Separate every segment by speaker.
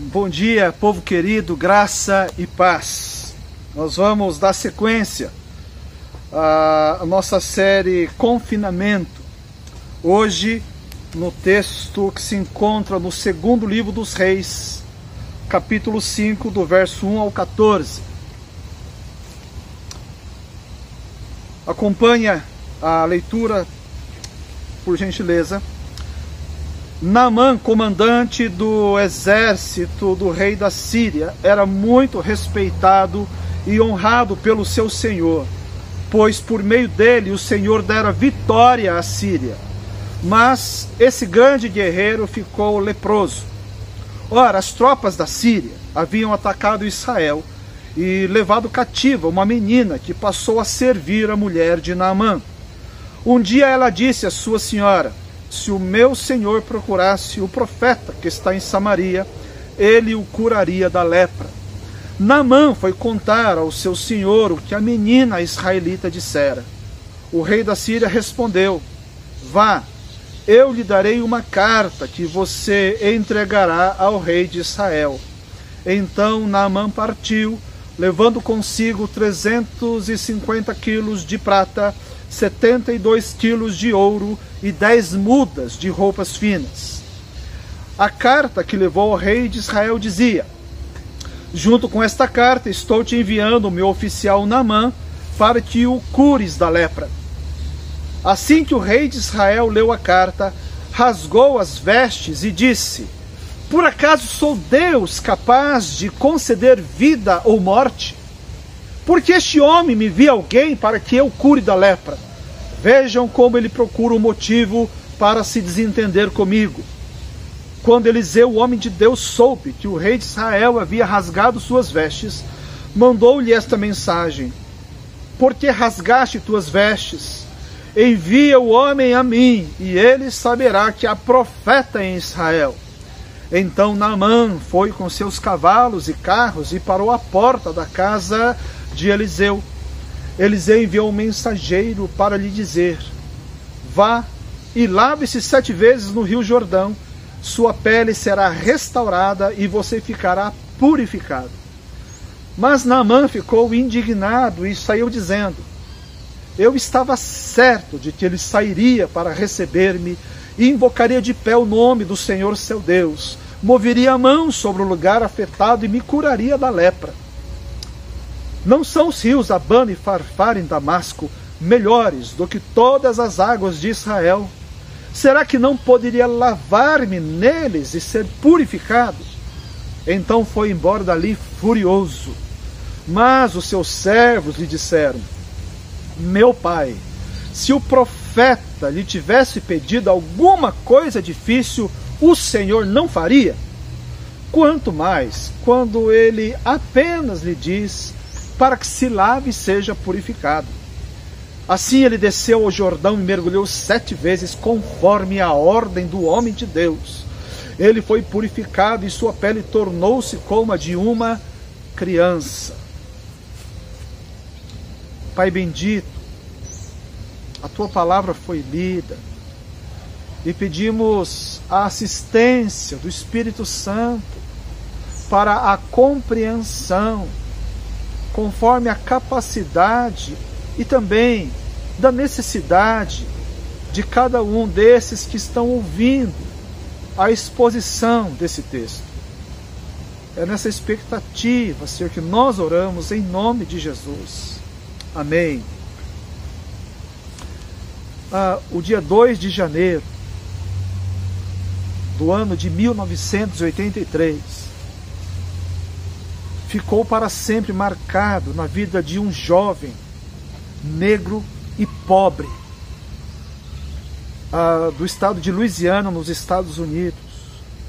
Speaker 1: Bom dia, povo querido, graça e paz. Nós vamos dar sequência à nossa série Confinamento. Hoje, no texto que se encontra no segundo livro dos Reis, capítulo 5, do verso 1 ao 14. Acompanha a leitura, por gentileza. Naamã, comandante do exército do rei da Síria, era muito respeitado e honrado pelo seu senhor, pois por meio dele o senhor dera vitória à Síria. Mas esse grande guerreiro ficou leproso. Ora, as tropas da Síria haviam atacado Israel e levado cativa uma menina que passou a servir a mulher de Naamã. Um dia ela disse à sua senhora: se o meu senhor procurasse o profeta que está em Samaria, ele o curaria da lepra. Namã foi contar ao seu senhor o que a menina israelita dissera. O rei da Síria respondeu: Vá, eu lhe darei uma carta que você entregará ao rei de Israel. Então Naamã partiu, levando consigo trezentos e cinquenta quilos de prata 72 quilos de ouro e 10 mudas de roupas finas. A carta que levou ao rei de Israel dizia: Junto com esta carta estou te enviando o meu oficial Namã para que o cures da lepra. Assim que o rei de Israel leu a carta, rasgou as vestes e disse: Por acaso sou Deus capaz de conceder vida ou morte? Porque este homem me via alguém para que eu cure da lepra. Vejam como ele procura um motivo para se desentender comigo. Quando Eliseu, o homem de Deus, soube que o rei de Israel havia rasgado suas vestes, mandou-lhe esta mensagem: Por que rasgaste tuas vestes? Envia o homem a mim, e ele saberá que há profeta em Israel. Então Naamã foi com seus cavalos e carros e parou à porta da casa de Eliseu. Eliseu enviou um mensageiro para lhe dizer: Vá e lave-se sete vezes no rio Jordão, sua pele será restaurada e você ficará purificado. Mas Naamã ficou indignado e saiu dizendo: Eu estava certo de que ele sairia para receber-me e invocaria de pé o nome do Senhor seu Deus, moveria a mão sobre o lugar afetado e me curaria da lepra. Não são os rios Abana e Farfar em Damasco melhores do que todas as águas de Israel? Será que não poderia lavar-me neles e ser purificado? Então foi embora dali furioso. Mas os seus servos lhe disseram: Meu pai, se o profeta lhe tivesse pedido alguma coisa difícil, o Senhor não faria? Quanto mais quando ele apenas lhe diz: para que se lave e seja purificado. Assim ele desceu ao Jordão e mergulhou sete vezes, conforme a ordem do homem de Deus. Ele foi purificado e sua pele tornou-se como a de uma criança. Pai bendito, a tua palavra foi lida e pedimos a assistência do Espírito Santo para a compreensão conforme a capacidade e também da necessidade de cada um desses que estão ouvindo a exposição desse texto. É nessa expectativa, Senhor, que nós oramos em nome de Jesus. Amém. Ah, o dia 2 de janeiro do ano de 1983, ficou para sempre marcado na vida de um jovem negro e pobre uh, do estado de Louisiana, nos Estados Unidos,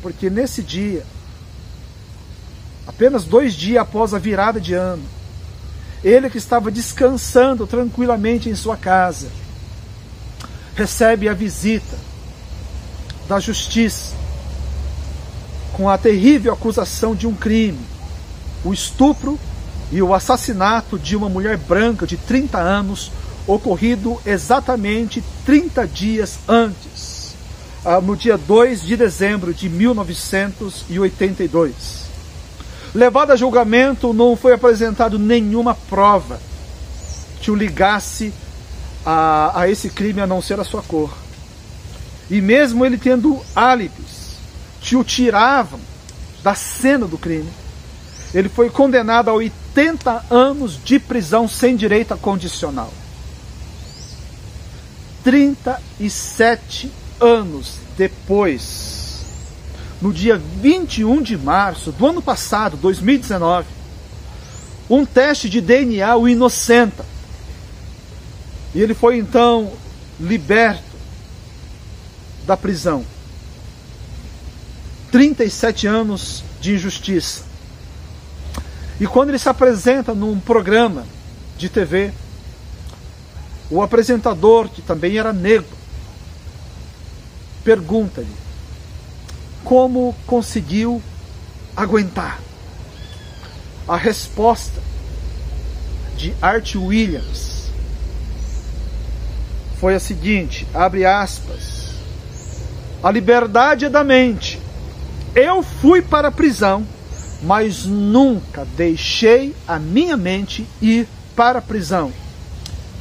Speaker 1: porque nesse dia, apenas dois dias após a virada de ano, ele que estava descansando tranquilamente em sua casa, recebe a visita da justiça com a terrível acusação de um crime o estupro e o assassinato de uma mulher branca de 30 anos, ocorrido exatamente 30 dias antes. ah, no dia 2 de dezembro de 1982. Levado a julgamento, não foi apresentado nenhuma prova que o ligasse a, a esse crime a não ser a sua cor. E mesmo ele tendo álibis que o tiravam da cena do crime, ele foi condenado a 80 anos de prisão sem direito a condicional. 37 anos depois, no dia 21 de março do ano passado, 2019, um teste de DNA o inocenta. E ele foi então liberto da prisão. 37 anos de injustiça. E quando ele se apresenta num programa de TV, o apresentador, que também era negro, pergunta-lhe como conseguiu aguentar. A resposta de Art Williams foi a seguinte, abre aspas, a liberdade é da mente. Eu fui para a prisão, mas nunca deixei a minha mente ir para a prisão.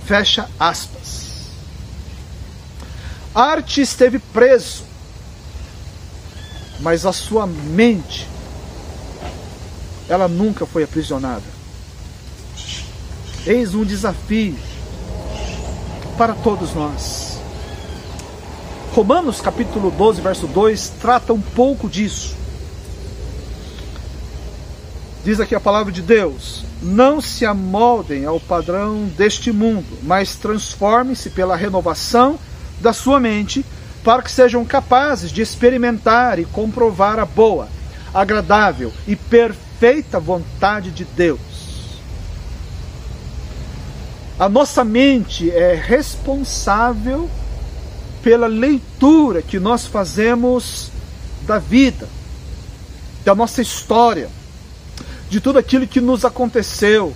Speaker 1: Fecha aspas. Arte esteve preso, mas a sua mente, ela nunca foi aprisionada. Eis um desafio para todos nós. Romanos capítulo 12, verso 2 trata um pouco disso. Diz aqui a palavra de Deus: Não se amoldem ao padrão deste mundo, mas transformem-se pela renovação da sua mente, para que sejam capazes de experimentar e comprovar a boa, agradável e perfeita vontade de Deus. A nossa mente é responsável pela leitura que nós fazemos da vida, da nossa história, de tudo aquilo que nos aconteceu,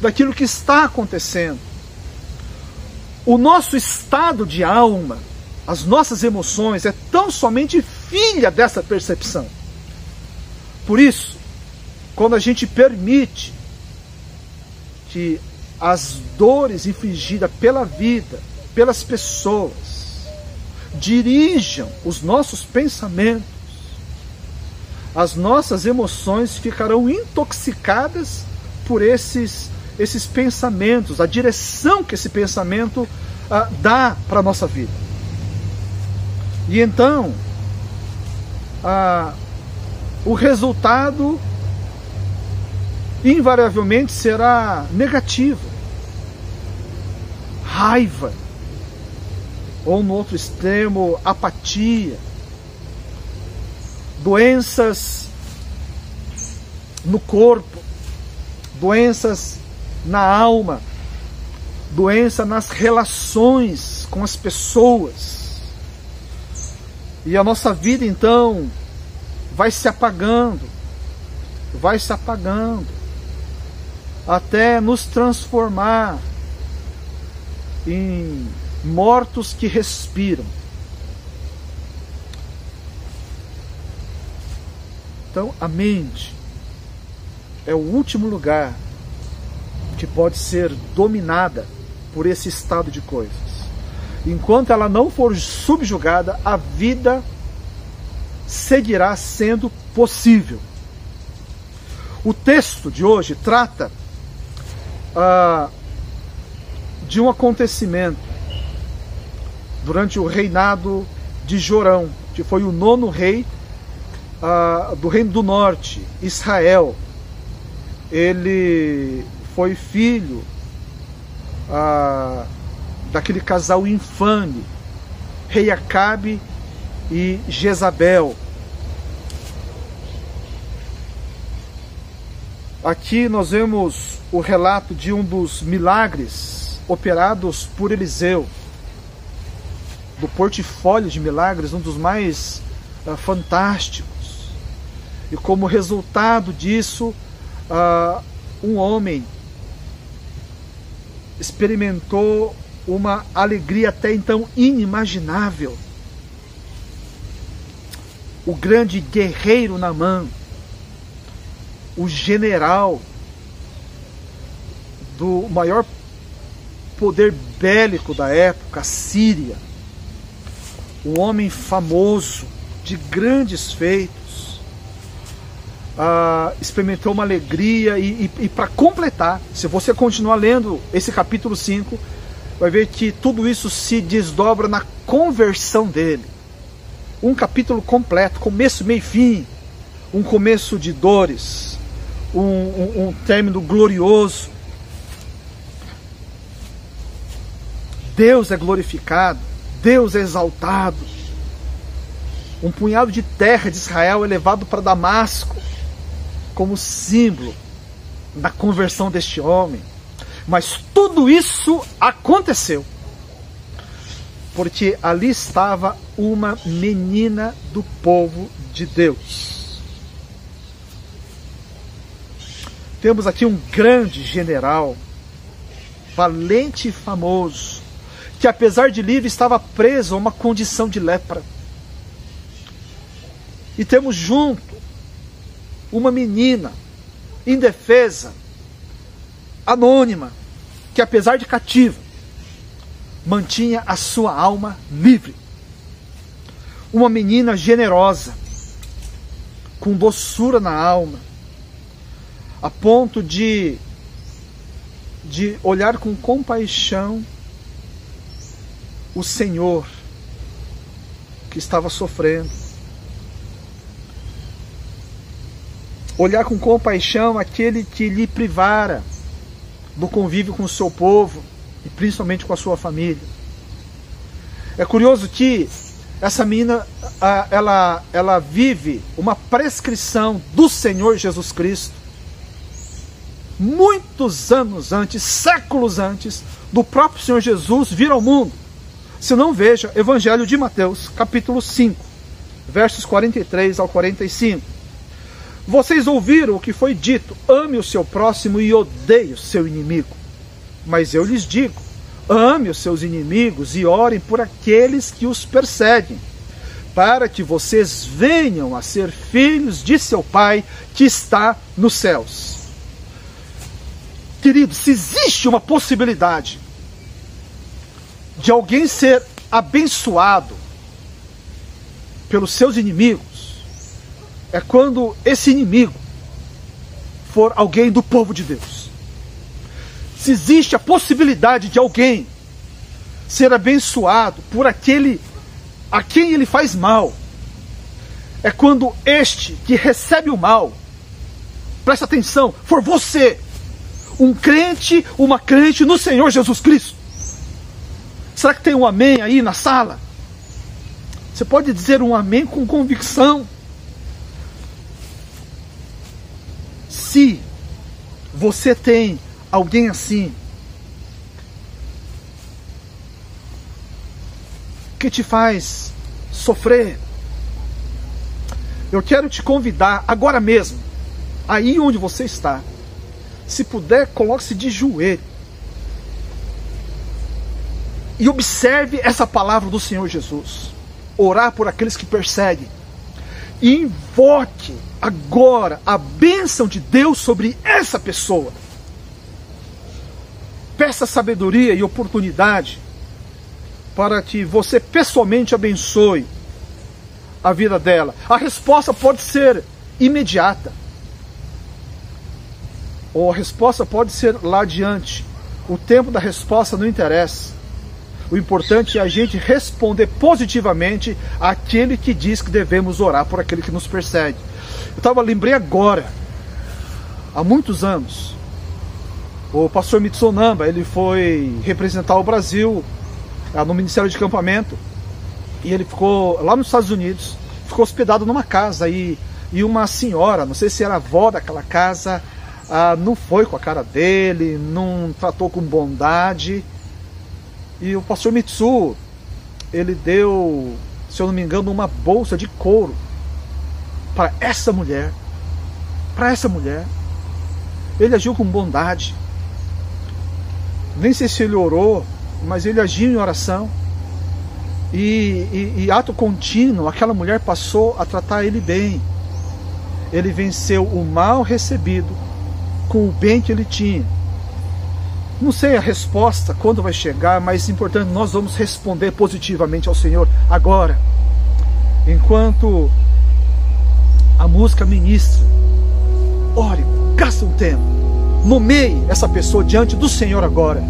Speaker 1: daquilo que está acontecendo. O nosso estado de alma, as nossas emoções, é tão somente filha dessa percepção. Por isso, quando a gente permite que as dores infligidas pela vida, pelas pessoas, dirijam os nossos pensamentos, as nossas emoções ficarão intoxicadas por esses esses pensamentos, a direção que esse pensamento ah, dá para a nossa vida. E então, ah, o resultado invariavelmente será negativo. Raiva. Ou no outro extremo, apatia. Doenças no corpo, doenças na alma, doença nas relações com as pessoas. E a nossa vida então vai se apagando, vai se apagando, até nos transformar em mortos que respiram. Então, a mente é o último lugar que pode ser dominada por esse estado de coisas. Enquanto ela não for subjugada, a vida seguirá sendo possível. O texto de hoje trata ah, de um acontecimento durante o reinado de Jorão, que foi o nono rei ah, do Reino do Norte, Israel. Ele foi filho ah, daquele casal infame, rei Acabe e Jezabel. Aqui nós vemos o relato de um dos milagres operados por Eliseu, do portfólio de milagres, um dos mais uh, fantásticos. E como resultado disso, uh, um homem experimentou uma alegria até então inimaginável. o grande guerreiro Namã, o general do maior poder bélico da época, a Síria, um homem famoso, de grandes feitos, ah, experimentou uma alegria e, e, e para completar, se você continuar lendo esse capítulo 5, vai ver que tudo isso se desdobra na conversão dele. Um capítulo completo, começo, meio e fim, um começo de dores, um, um, um término glorioso. Deus é glorificado, Deus é exaltado. Um punhado de terra de Israel é levado para Damasco como símbolo da conversão deste homem. Mas tudo isso aconteceu porque ali estava uma menina do povo de Deus. Temos aqui um grande general, valente e famoso, que apesar de livre estava preso a uma condição de lepra. E temos junto uma menina indefesa, anônima, que apesar de cativa, mantinha a sua alma livre. Uma menina generosa, com doçura na alma, a ponto de de olhar com compaixão o Senhor que estava sofrendo. Olhar com compaixão aquele que lhe privara do convívio com o seu povo e principalmente com a sua família. É curioso que essa menina ela, ela vive uma prescrição do Senhor Jesus Cristo muitos anos antes, séculos antes do próprio Senhor Jesus vir ao mundo. Se não veja, Evangelho de Mateus, capítulo 5, versos 43 ao 45. Vocês ouviram o que foi dito: ame o seu próximo e odeie o seu inimigo. Mas eu lhes digo: ame os seus inimigos e orem por aqueles que os perseguem, para que vocês venham a ser filhos de seu Pai que está nos céus. Querido, se existe uma possibilidade de alguém ser abençoado pelos seus inimigos, é quando esse inimigo for alguém do povo de Deus se existe a possibilidade de alguém ser abençoado por aquele a quem ele faz mal, é quando este que recebe o mal, presta atenção, for você, um crente, uma crente no Senhor Jesus Cristo. Será que tem um amém aí na sala? Você pode dizer um amém com convicção. Se você tem alguém assim que te faz sofrer, eu quero te convidar agora mesmo, aí onde você está, se puder, coloque-se de joelho e observe essa palavra do Senhor Jesus. Orar por aqueles que perseguem. E invoque agora a bênção de Deus sobre essa pessoa. Peça sabedoria e oportunidade para que você pessoalmente abençoe a vida dela. A resposta pode ser imediata. Ou a resposta pode ser lá adiante. O tempo da resposta não interessa. O importante é a gente responder positivamente àquele que diz que devemos orar por aquele que nos persegue. Eu tava, lembrei agora, há muitos anos, o pastor Mitsonamba, ele foi representar o Brasil ah, no Ministério de Acampamento e ele ficou lá nos Estados Unidos, ficou hospedado numa casa e, e uma senhora, não sei se era avó daquela casa, ah, não foi com a cara dele, não tratou com bondade. E o pastor Mitsu, ele deu, se eu não me engano, uma bolsa de couro para essa mulher. Para essa mulher. Ele agiu com bondade. Nem sei se ele orou, mas ele agiu em oração. E, e, e ato contínuo, aquela mulher passou a tratar ele bem. Ele venceu o mal recebido com o bem que ele tinha. Não sei a resposta, quando vai chegar, mas é importante, nós vamos responder positivamente ao Senhor agora. Enquanto a música ministra, ore, gasta um tempo, nomeie essa pessoa diante do Senhor agora.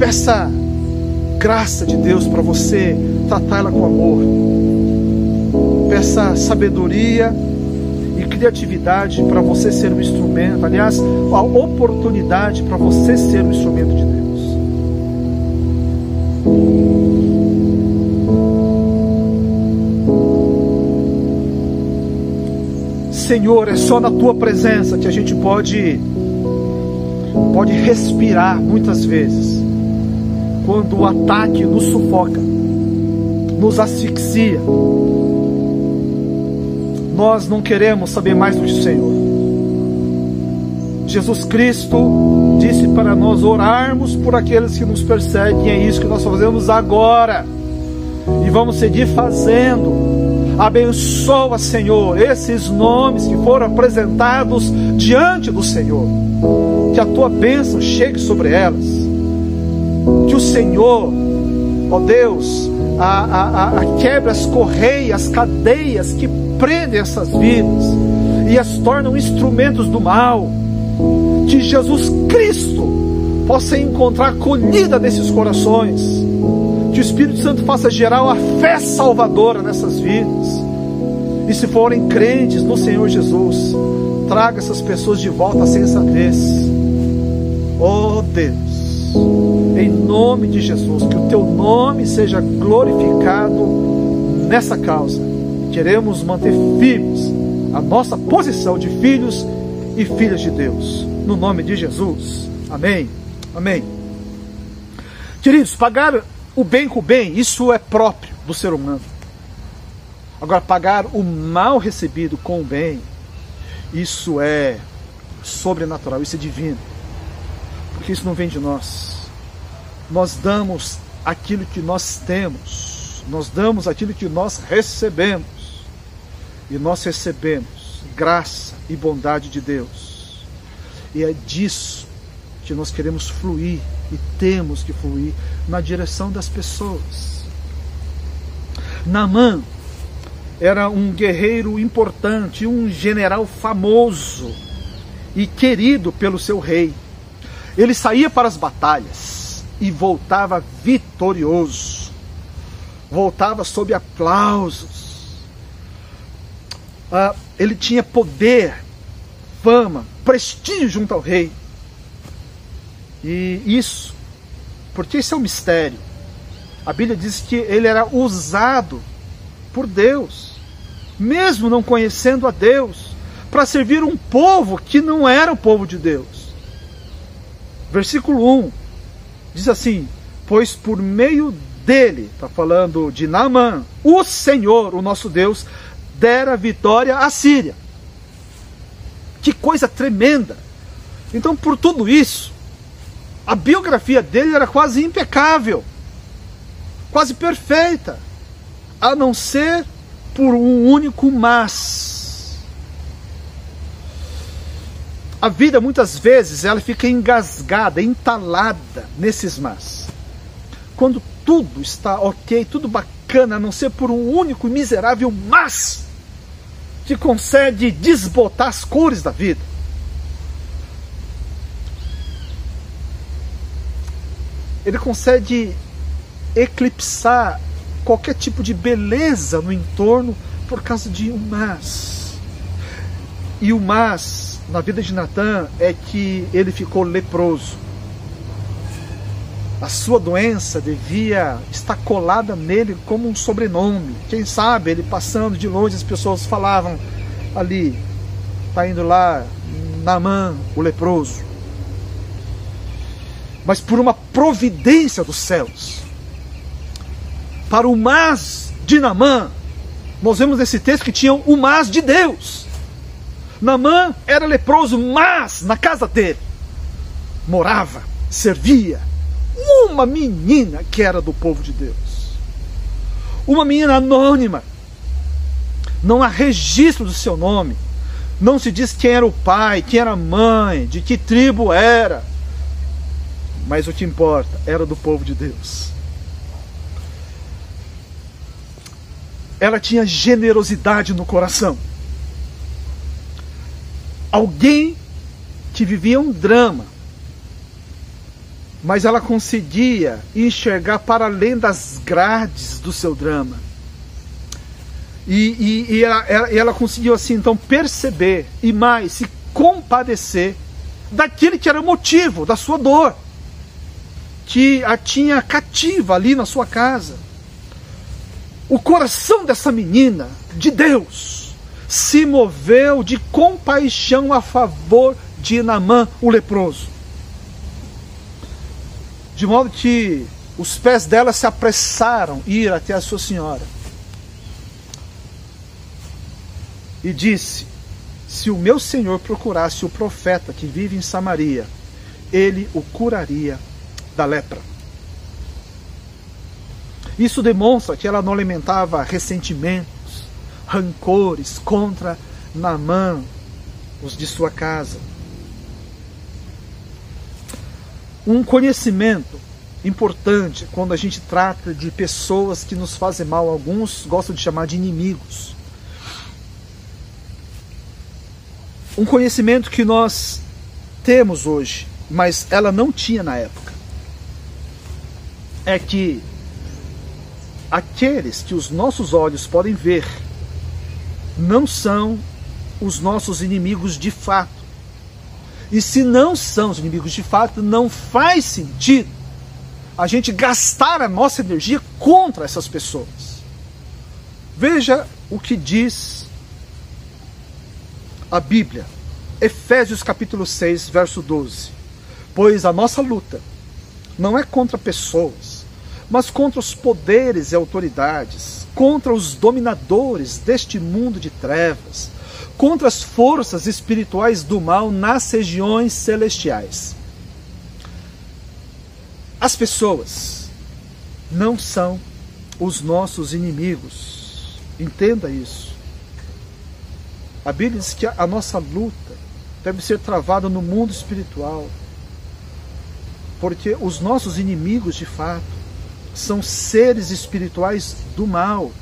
Speaker 1: Peça graça de Deus para você tratá-la com amor. Peça sabedoria criatividade para você ser um instrumento. Aliás, a oportunidade para você ser um instrumento de Deus. Senhor, é só na tua presença que a gente pode pode respirar muitas vezes. Quando o ataque nos sufoca, nos asfixia, nós não queremos saber mais do Senhor. Jesus Cristo disse para nós orarmos por aqueles que nos perseguem, é isso que nós fazemos agora, e vamos seguir fazendo. Abençoa, Senhor, esses nomes que foram apresentados diante do Senhor que a tua bênção chegue sobre elas, que o Senhor, ó Deus, a, a, a quebre as correias, as cadeias que prendem essas vidas e as tornam instrumentos do mal, que Jesus Cristo possa encontrar acolhida nesses corações, que o Espírito Santo faça gerar uma fé salvadora nessas vidas, e se forem crentes no Senhor Jesus, traga essas pessoas de volta à sensatez. Oh Deus, em nome de Jesus, que o teu nome seja glorificado nessa causa. Queremos manter firmes a nossa posição de filhos e filhas de Deus. No nome de Jesus. Amém. Amém. Queridos, pagar o bem com o bem, isso é próprio do ser humano. Agora, pagar o mal recebido com o bem, isso é sobrenatural, isso é divino porque isso não vem de nós. Nós damos aquilo que nós temos, nós damos aquilo que nós recebemos, e nós recebemos graça e bondade de Deus. E é disso que nós queremos fluir e temos que fluir na direção das pessoas. Namã era um guerreiro importante, um general famoso e querido pelo seu rei. Ele saía para as batalhas e voltava vitorioso, voltava sob aplausos. Ah, ele tinha poder, fama, prestígio junto ao rei. E isso, porque isso é um mistério. A Bíblia diz que ele era usado por Deus, mesmo não conhecendo a Deus, para servir um povo que não era o povo de Deus. Versículo 1 diz assim: Pois por meio dele, está falando de Naamã, o Senhor, o nosso Deus, dera vitória à Síria. Que coisa tremenda! Então, por tudo isso, a biografia dele era quase impecável, quase perfeita, a não ser por um único mas. A vida muitas vezes ela fica engasgada, entalada nesses mas. Quando tudo está ok, tudo bacana, a não ser por um único miserável mas que consegue desbotar as cores da vida. Ele consegue eclipsar qualquer tipo de beleza no entorno por causa de um mas. E o mas na vida de Natan é que ele ficou leproso. A sua doença devia estar colada nele como um sobrenome. Quem sabe ele passando de longe, as pessoas falavam ali, está indo lá, Namã, o leproso. Mas por uma providência dos céus, para o mas de Namã, nós vemos nesse texto que tinham o mas de Deus. Namã era leproso, mas na casa dele morava, servia uma menina que era do povo de Deus. Uma menina anônima. Não há registro do seu nome. Não se diz quem era o pai, quem era a mãe, de que tribo era. Mas o que importa era do povo de Deus. Ela tinha generosidade no coração. Alguém que vivia um drama, mas ela conseguia enxergar para além das grades do seu drama. E, e, e ela, ela, ela, conseguiu assim então perceber e mais se compadecer daquele que era o motivo da sua dor, que a tinha cativa ali na sua casa. O coração dessa menina, de Deus, se moveu de compaixão a favor de Namã, o leproso de modo que os pés dela se apressaram ir até a sua senhora. E disse: Se o meu senhor procurasse o profeta que vive em Samaria, ele o curaria da lepra. Isso demonstra que ela não alimentava ressentimentos, rancores contra Naamã, os de sua casa. Um conhecimento importante quando a gente trata de pessoas que nos fazem mal. Alguns gostam de chamar de inimigos. Um conhecimento que nós temos hoje, mas ela não tinha na época, é que aqueles que os nossos olhos podem ver não são os nossos inimigos de fato. E se não são os inimigos de fato, não faz sentido a gente gastar a nossa energia contra essas pessoas. Veja o que diz a Bíblia, Efésios capítulo 6, verso 12. Pois a nossa luta não é contra pessoas, mas contra os poderes e autoridades, contra os dominadores deste mundo de trevas contra as forças espirituais do mal nas regiões celestiais. As pessoas não são os nossos inimigos. Entenda isso. A Bíblia diz que a nossa luta deve ser travada no mundo espiritual. Porque os nossos inimigos, de fato, são seres espirituais do mal,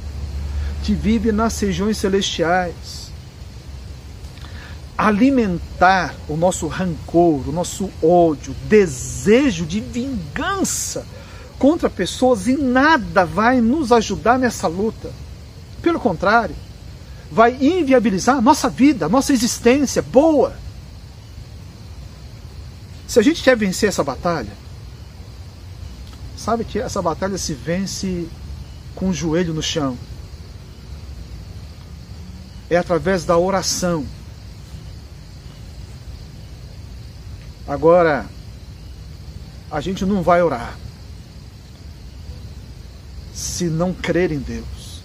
Speaker 1: que vivem nas regiões celestiais alimentar o nosso rancor, o nosso ódio, desejo de vingança contra pessoas e nada vai nos ajudar nessa luta. Pelo contrário, vai inviabilizar a nossa vida, a nossa existência boa. Se a gente quer vencer essa batalha, sabe que essa batalha se vence com o joelho no chão. É através da oração Agora, a gente não vai orar se não crer em Deus,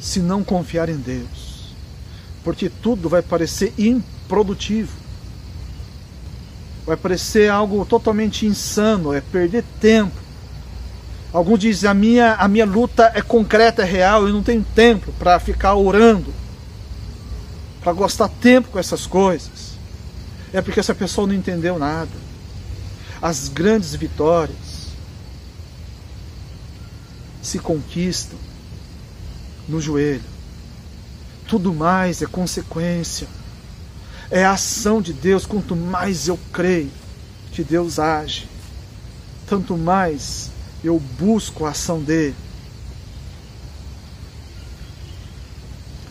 Speaker 1: se não confiar em Deus, porque tudo vai parecer improdutivo, vai parecer algo totalmente insano, é perder tempo. Alguns dizem a minha a minha luta é concreta, é real, eu não tenho tempo para ficar orando, para gastar tempo com essas coisas é porque essa pessoa não entendeu nada. As grandes vitórias se conquistam no joelho. Tudo mais é consequência. É a ação de Deus. Quanto mais eu creio que Deus age, tanto mais eu busco a ação dele.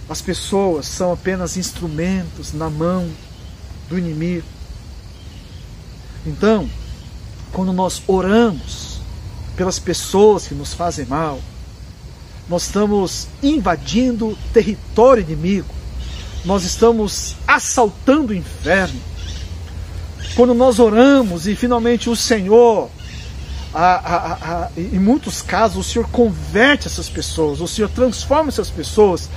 Speaker 1: As pessoas são apenas instrumentos na mão do inimigo. Então, quando nós oramos pelas pessoas que nos fazem mal, nós estamos invadindo território inimigo, nós estamos assaltando o inferno. Quando nós oramos e finalmente o Senhor, a, a, a, em muitos casos, o Senhor converte essas pessoas, o Senhor transforma essas pessoas,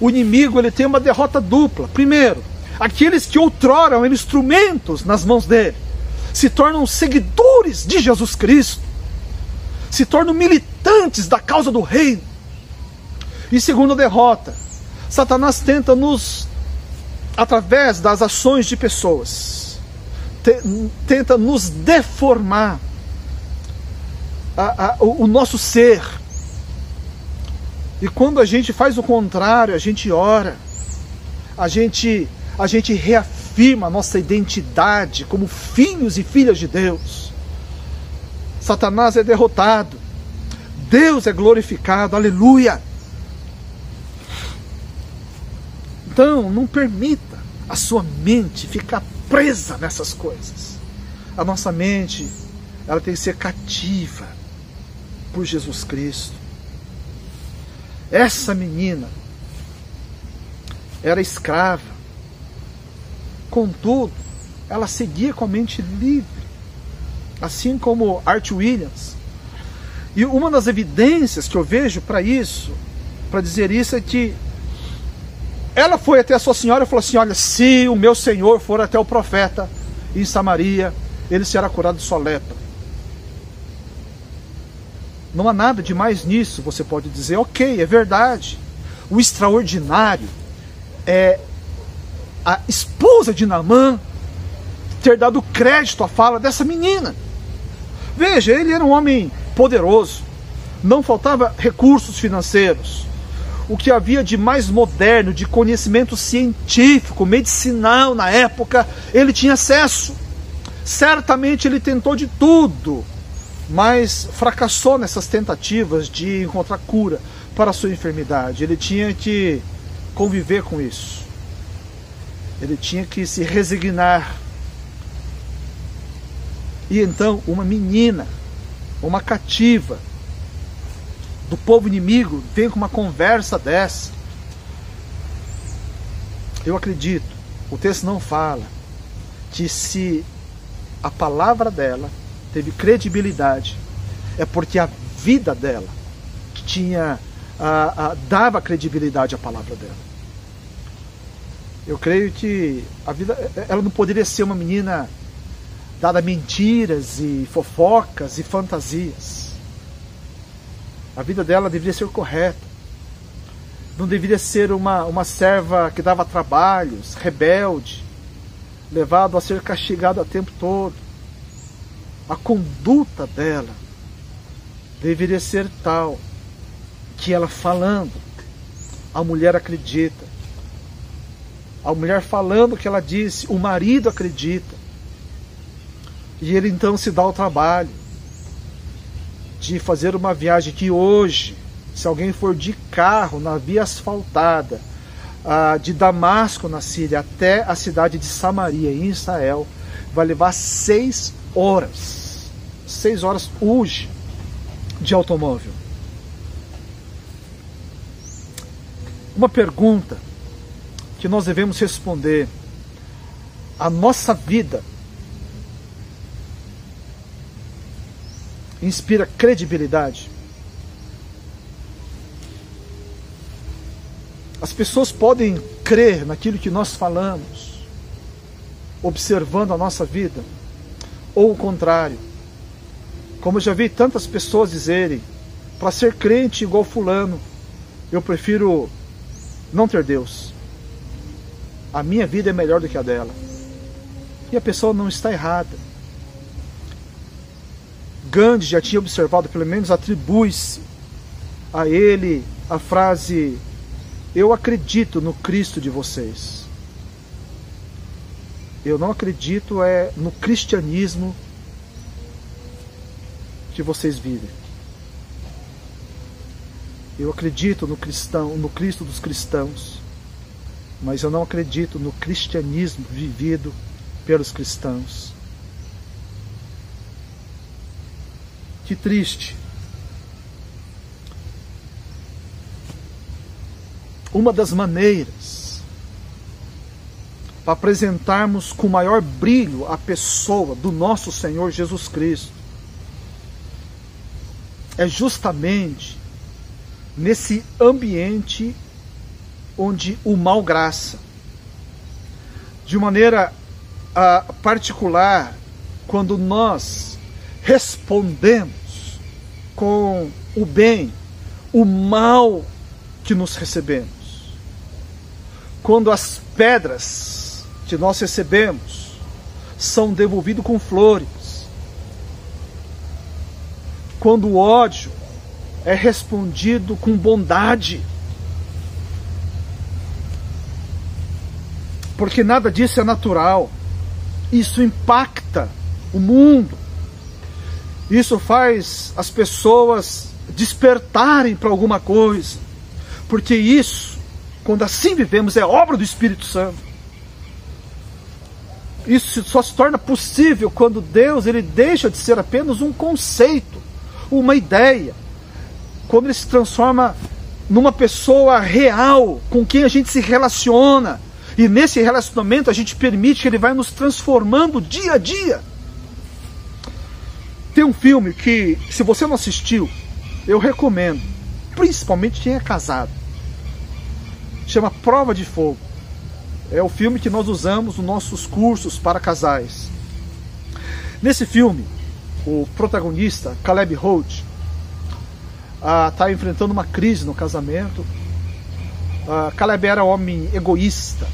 Speaker 1: o inimigo ele tem uma derrota dupla. Primeiro, aqueles que outrora eram instrumentos nas mãos dele. se tornam seguidores de Jesus Cristo, se tornam militantes da causa do reino. E segunda derrota, Satanás tenta nos, através das ações de pessoas, te, tenta nos deformar a, a, o, o nosso ser. E quando a gente faz o contrário, a gente ora, a gente, a gente reafirma a nossa identidade como filhos e filhas de Deus. Satanás é derrotado, Deus é glorificado, aleluia. Então, não permita a sua mente ficar presa nessas coisas. A nossa mente, ela tem que ser cativa por Jesus Cristo. Essa menina era escrava. Contudo, ela seguia com a mente livre, assim como Art Williams. E uma das evidências que eu vejo para isso, para dizer isso, é que ela foi até a sua senhora e falou assim: Olha, se o meu senhor for até o profeta em Samaria, ele será curado de sua lepra. Não há nada de mais nisso, você pode dizer, ok, é verdade. O extraordinário é a esposa de Naamã ter dado crédito à fala dessa menina. Veja, ele era um homem poderoso, não faltava recursos financeiros, o que havia de mais moderno, de conhecimento científico, medicinal na época, ele tinha acesso. Certamente ele tentou de tudo, mas fracassou nessas tentativas de encontrar cura para a sua enfermidade. Ele tinha que conviver com isso. Ele tinha que se resignar. E então, uma menina, uma cativa, do povo inimigo vem com uma conversa dessa. Eu acredito, o texto não fala que se a palavra dela teve credibilidade, é porque a vida dela tinha a, a, dava credibilidade à palavra dela. Eu creio que a vida, ela não poderia ser uma menina dada a mentiras e fofocas e fantasias. A vida dela deveria ser correta. Não deveria ser uma, uma serva que dava trabalhos, rebelde, levado a ser castigado o tempo todo. A conduta dela deveria ser tal que ela falando, a mulher acredita. A mulher falando o que ela disse, o marido acredita. E ele então se dá o trabalho de fazer uma viagem que hoje, se alguém for de carro na via asfaltada, de Damasco, na Síria, até a cidade de Samaria, em Israel, vai levar seis horas. Seis horas hoje de automóvel. Uma pergunta que nós devemos responder: a nossa vida inspira credibilidade. As pessoas podem crer naquilo que nós falamos, observando a nossa vida, ou o contrário. Como eu já vi tantas pessoas dizerem, para ser crente igual Fulano, eu prefiro não ter Deus. A minha vida é melhor do que a dela. E a pessoa não está errada. Gandhi já tinha observado, pelo menos atribui-se a ele a frase: Eu acredito no Cristo de vocês. Eu não acredito é no cristianismo que vocês vivem. Eu acredito no cristão, no Cristo dos cristãos, mas eu não acredito no cristianismo vivido pelos cristãos. Que triste. Uma das maneiras para apresentarmos com maior brilho a pessoa do nosso Senhor Jesus Cristo é justamente nesse ambiente onde o mal graça. De maneira uh, particular, quando nós respondemos com o bem, o mal que nos recebemos. Quando as pedras que nós recebemos são devolvidas com flores. Quando o ódio é respondido com bondade. Porque nada disso é natural. Isso impacta o mundo. Isso faz as pessoas despertarem para alguma coisa. Porque isso, quando assim vivemos, é obra do Espírito Santo. Isso só se torna possível quando Deus ele deixa de ser apenas um conceito, uma ideia. Quando ele se transforma numa pessoa real com quem a gente se relaciona. E nesse relacionamento a gente permite que ele vai nos transformando dia a dia. Tem um filme que, se você não assistiu, eu recomendo, principalmente quem é casado. Chama Prova de Fogo. É o filme que nós usamos nos nossos cursos para casais. Nesse filme, o protagonista, Caleb Holt, está ah, enfrentando uma crise no casamento. Ah, Caleb era homem egoísta,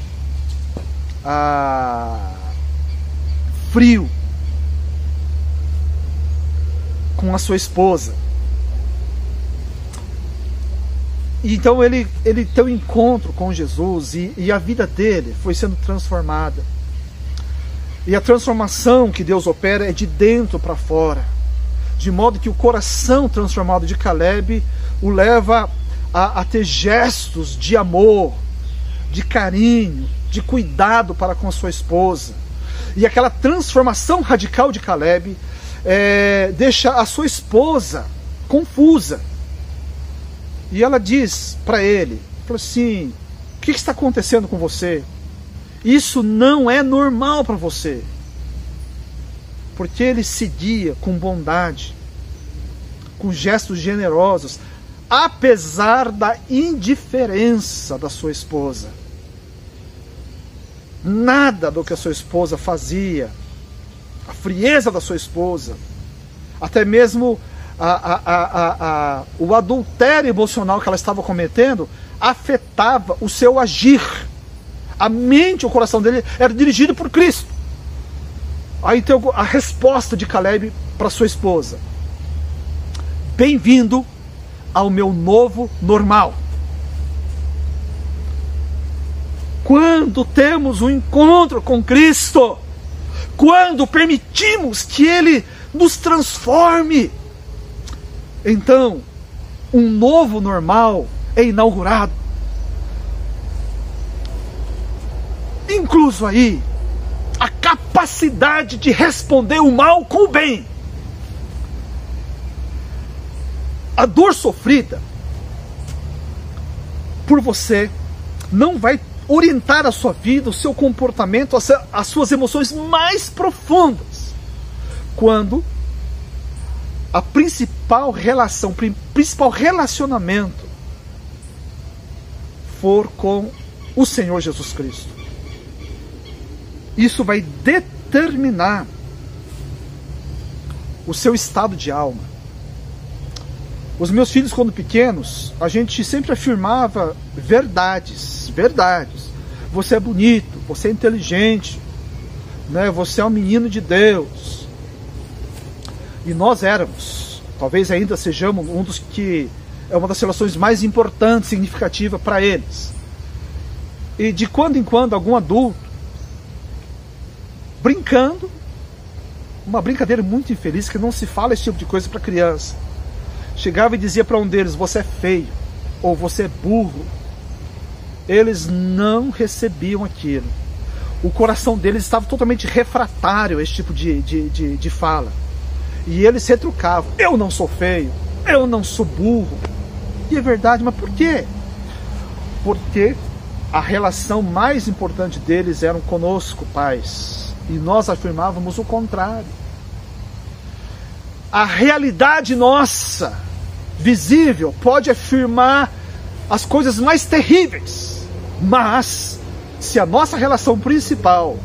Speaker 1: ah, frio, com a sua esposa. E então ele, ele tem um encontro com Jesus e, e a vida dele foi sendo transformada. E a transformação que Deus opera é de dentro para fora. De modo que o coração transformado de Caleb o leva a, a ter gestos de amor, de carinho, de cuidado para com a sua esposa. E aquela transformação radical de Caleb é, deixa a sua esposa confusa. E ela diz para ele: assim, o que está acontecendo com você? Isso não é normal para você. Porque ele seguia com bondade, com gestos generosos, apesar da indiferença da sua esposa. Nada do que a sua esposa fazia a frieza da sua esposa, até mesmo a, a, a, o adultério emocional que ela estava cometendo, afetava o seu agir. A mente, o coração dele era dirigido por Cristo. Aí tem a resposta de Caleb para sua esposa: Bem-vindo ao meu novo normal. Quando temos um encontro com Cristo, quando permitimos que Ele nos transforme, então um novo normal é inaugurado. Incluso aí a capacidade de responder o mal com o bem. A dor sofrida por você não vai orientar a sua vida, o seu comportamento, as suas emoções mais profundas. Quando a principal relação, principal relacionamento for com o Senhor Jesus Cristo. Isso vai determinar o seu estado de alma. Os meus filhos, quando pequenos, a gente sempre afirmava verdades, verdades. Você é bonito, você é inteligente, né? Você é um menino de Deus. E nós éramos, talvez ainda sejamos um dos que é uma das relações mais importantes, significativas para eles. E de quando em quando algum adulto brincando, uma brincadeira muito infeliz que não se fala esse tipo de coisa para criança chegava e dizia para um deles: Você é feio, ou você é burro. Eles não recebiam aquilo. O coração deles estava totalmente refratário a esse tipo de, de, de, de fala. E eles retrucavam: Eu não sou feio, eu não sou burro. E é verdade, mas por quê? Porque a relação mais importante deles era conosco, pais. E nós afirmávamos o contrário. A realidade nossa visível pode afirmar as coisas mais terríveis, mas se a nossa relação principal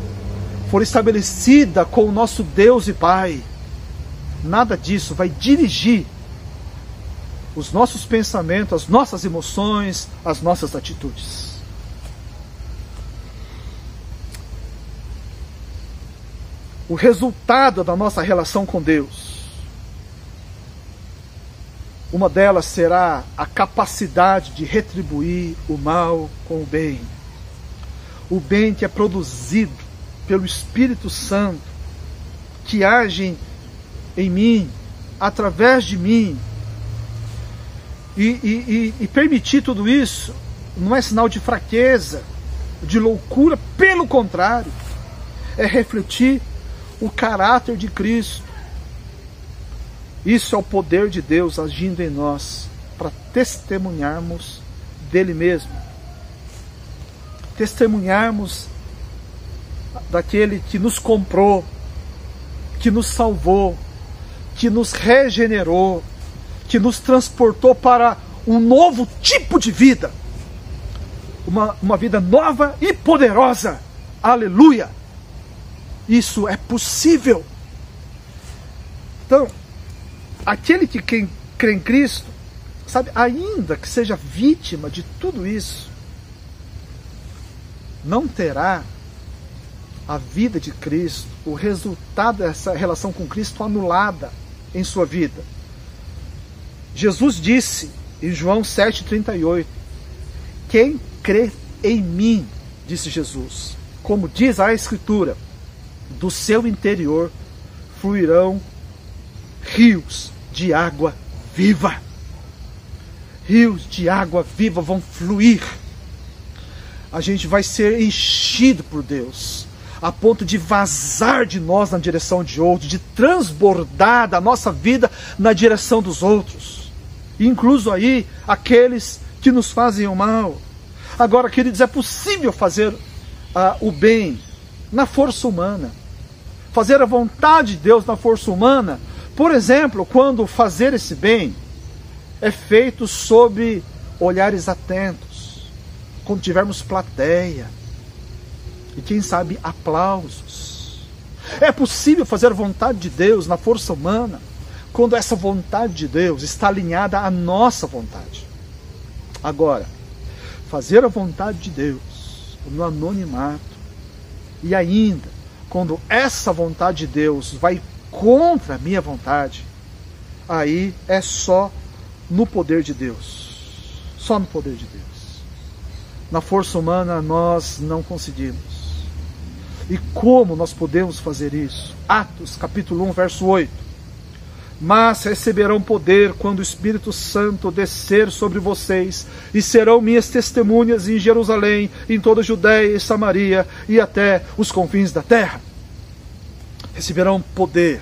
Speaker 1: for estabelecida com o nosso Deus e Pai, nada disso vai dirigir os nossos pensamentos, as nossas emoções, as nossas atitudes. O resultado da nossa relação com Deus, uma delas será a capacidade de retribuir o mal com o bem. O bem que é produzido pelo Espírito Santo, que age em mim, através de mim, e, e, e, permitir tudo isso não é sinal de fraqueza, de loucura, pelo contrário, é refletir o caráter de Cristo. Isso é o poder de Deus agindo em nós para testemunharmos dele mesmo. Testemunharmos daquele que nos comprou, que nos salvou, que nos regenerou, que nos transportou para um novo tipo de vida. Uma, uma vida nova e poderosa. Aleluia! Isso é possível. Então, aquele que crê em Cristo, sabe, ainda que seja vítima de tudo isso, não terá a vida de Cristo, o resultado dessa relação com Cristo anulada em sua vida. Jesus disse em João 7,38: Quem crê em mim, disse Jesus, como diz a Escritura, do seu interior fluirão rios de água viva. Rios de água viva vão fluir. A gente vai ser enchido por Deus, a ponto de vazar de nós na direção de outros, de transbordar da nossa vida na direção dos outros, incluso aí aqueles que nos fazem o mal. Agora, queridos, é possível fazer uh, o bem na força humana fazer a vontade de Deus na força humana, por exemplo, quando fazer esse bem é feito sob olhares atentos, quando tivermos plateia e quem sabe aplausos. É possível fazer a vontade de Deus na força humana quando essa vontade de Deus está alinhada à nossa vontade. Agora, fazer a vontade de Deus no anonimato e ainda quando essa vontade de Deus vai contra a minha vontade, aí é só no poder de Deus. Só no poder de Deus. Na força humana nós não conseguimos. E como nós podemos fazer isso? Atos, capítulo 1, verso 8 mas receberão poder quando o Espírito Santo descer sobre vocês, e serão minhas testemunhas em Jerusalém, em toda a Judéia e Samaria e até os confins da terra. Receberão poder.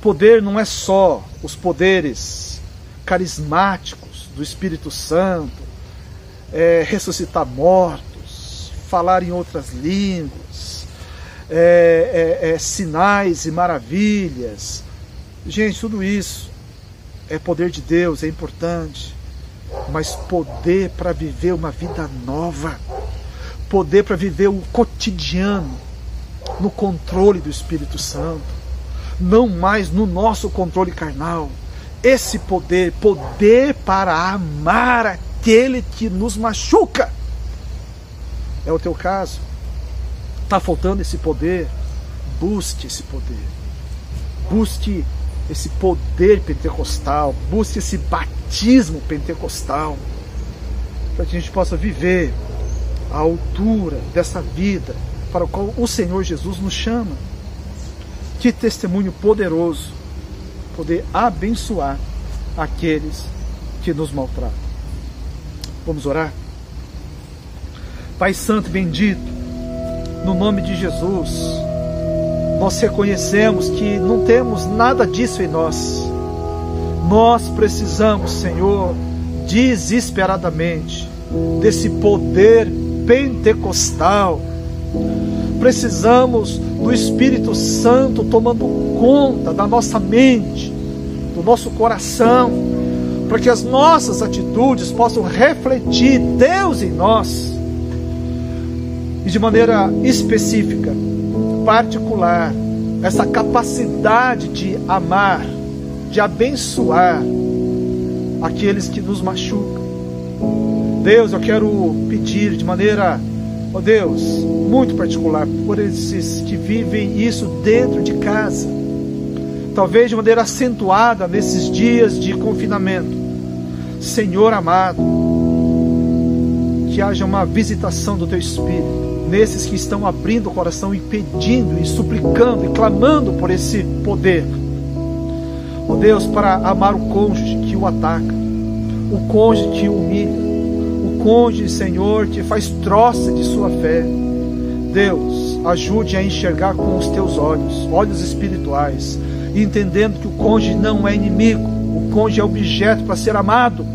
Speaker 1: Poder não é só os poderes carismáticos do Espírito Santo, é, ressuscitar mortos, falar em outras línguas, é, é, é sinais e maravilhas Gente, tudo isso é poder de Deus, é importante, mas poder para viver uma vida nova, poder para viver o cotidiano no controle do Espírito Santo, não mais no nosso controle carnal. Esse poder, poder para amar aquele que nos machuca. É o teu caso. Está faltando esse poder? Busque esse poder. Busque esse poder pentecostal, busque esse batismo pentecostal, para que a gente possa viver a altura dessa vida para o qual o Senhor Jesus nos chama. Que testemunho poderoso poder abençoar aqueles que nos maltratam. Vamos orar? Pai Santo e bendito, no nome de Jesus, nós reconhecemos que não temos nada disso em nós. Nós precisamos, Senhor, desesperadamente, desse poder pentecostal. Precisamos do Espírito Santo tomando conta da nossa mente, do nosso coração, para que as nossas atitudes possam refletir Deus em nós. E de maneira específica, particular, essa capacidade de amar, de abençoar aqueles que nos machucam. Deus, eu quero pedir de maneira, ó oh Deus, muito particular, por esses que vivem isso dentro de casa, talvez de maneira acentuada nesses dias de confinamento. Senhor amado, que haja uma visitação do Teu Espírito nesses que estão abrindo o coração e pedindo e suplicando e clamando por esse poder. Ó oh Deus, para amar o cônjuge que o ataca, o cônjuge que o humilha, cônjuge, Senhor, que faz troça de sua fé. Deus, ajude a enxergar com os teus olhos, olhos espirituais, entendendo que o cônjuge não é inimigo, o cônjuge é objeto para ser amado,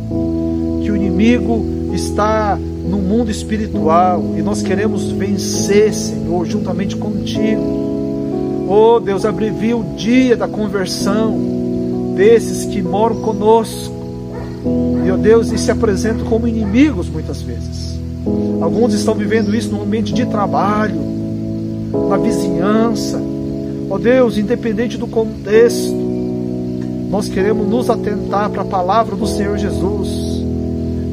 Speaker 1: que o inimigo está no mundo espiritual e nós queremos vencer, Senhor, juntamente contigo. Oh Deus, abrevia o dia da conversão desses que moram conosco. Oh Deus, e se apresentam como inimigos muitas vezes. Alguns estão vivendo isso no ambiente de trabalho, na vizinhança. Oh Deus, independente do contexto, nós queremos nos atentar para a palavra do Senhor Jesus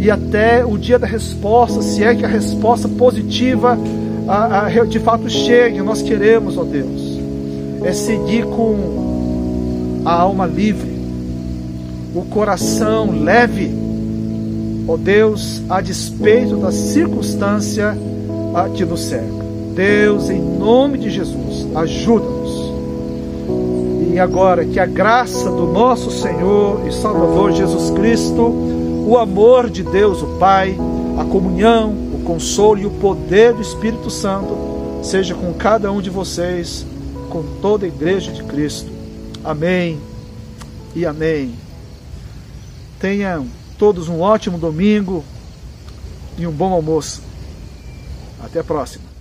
Speaker 1: e até o dia da resposta, se é que a resposta positiva a, a, de fato chegue, nós queremos, ó Deus, é seguir com a alma livre, o coração leve, ó Deus, a despeito da circunstância que nos cerca. Deus, em nome de Jesus, ajuda-nos. E agora que a graça do nosso Senhor e Salvador Jesus Cristo, o amor de Deus, o Pai, a comunhão, o consolo e o poder do Espírito Santo seja com cada um de vocês, com toda a igreja de Cristo. Amém e amém. Tenham todos um ótimo domingo e um bom almoço. Até a próxima.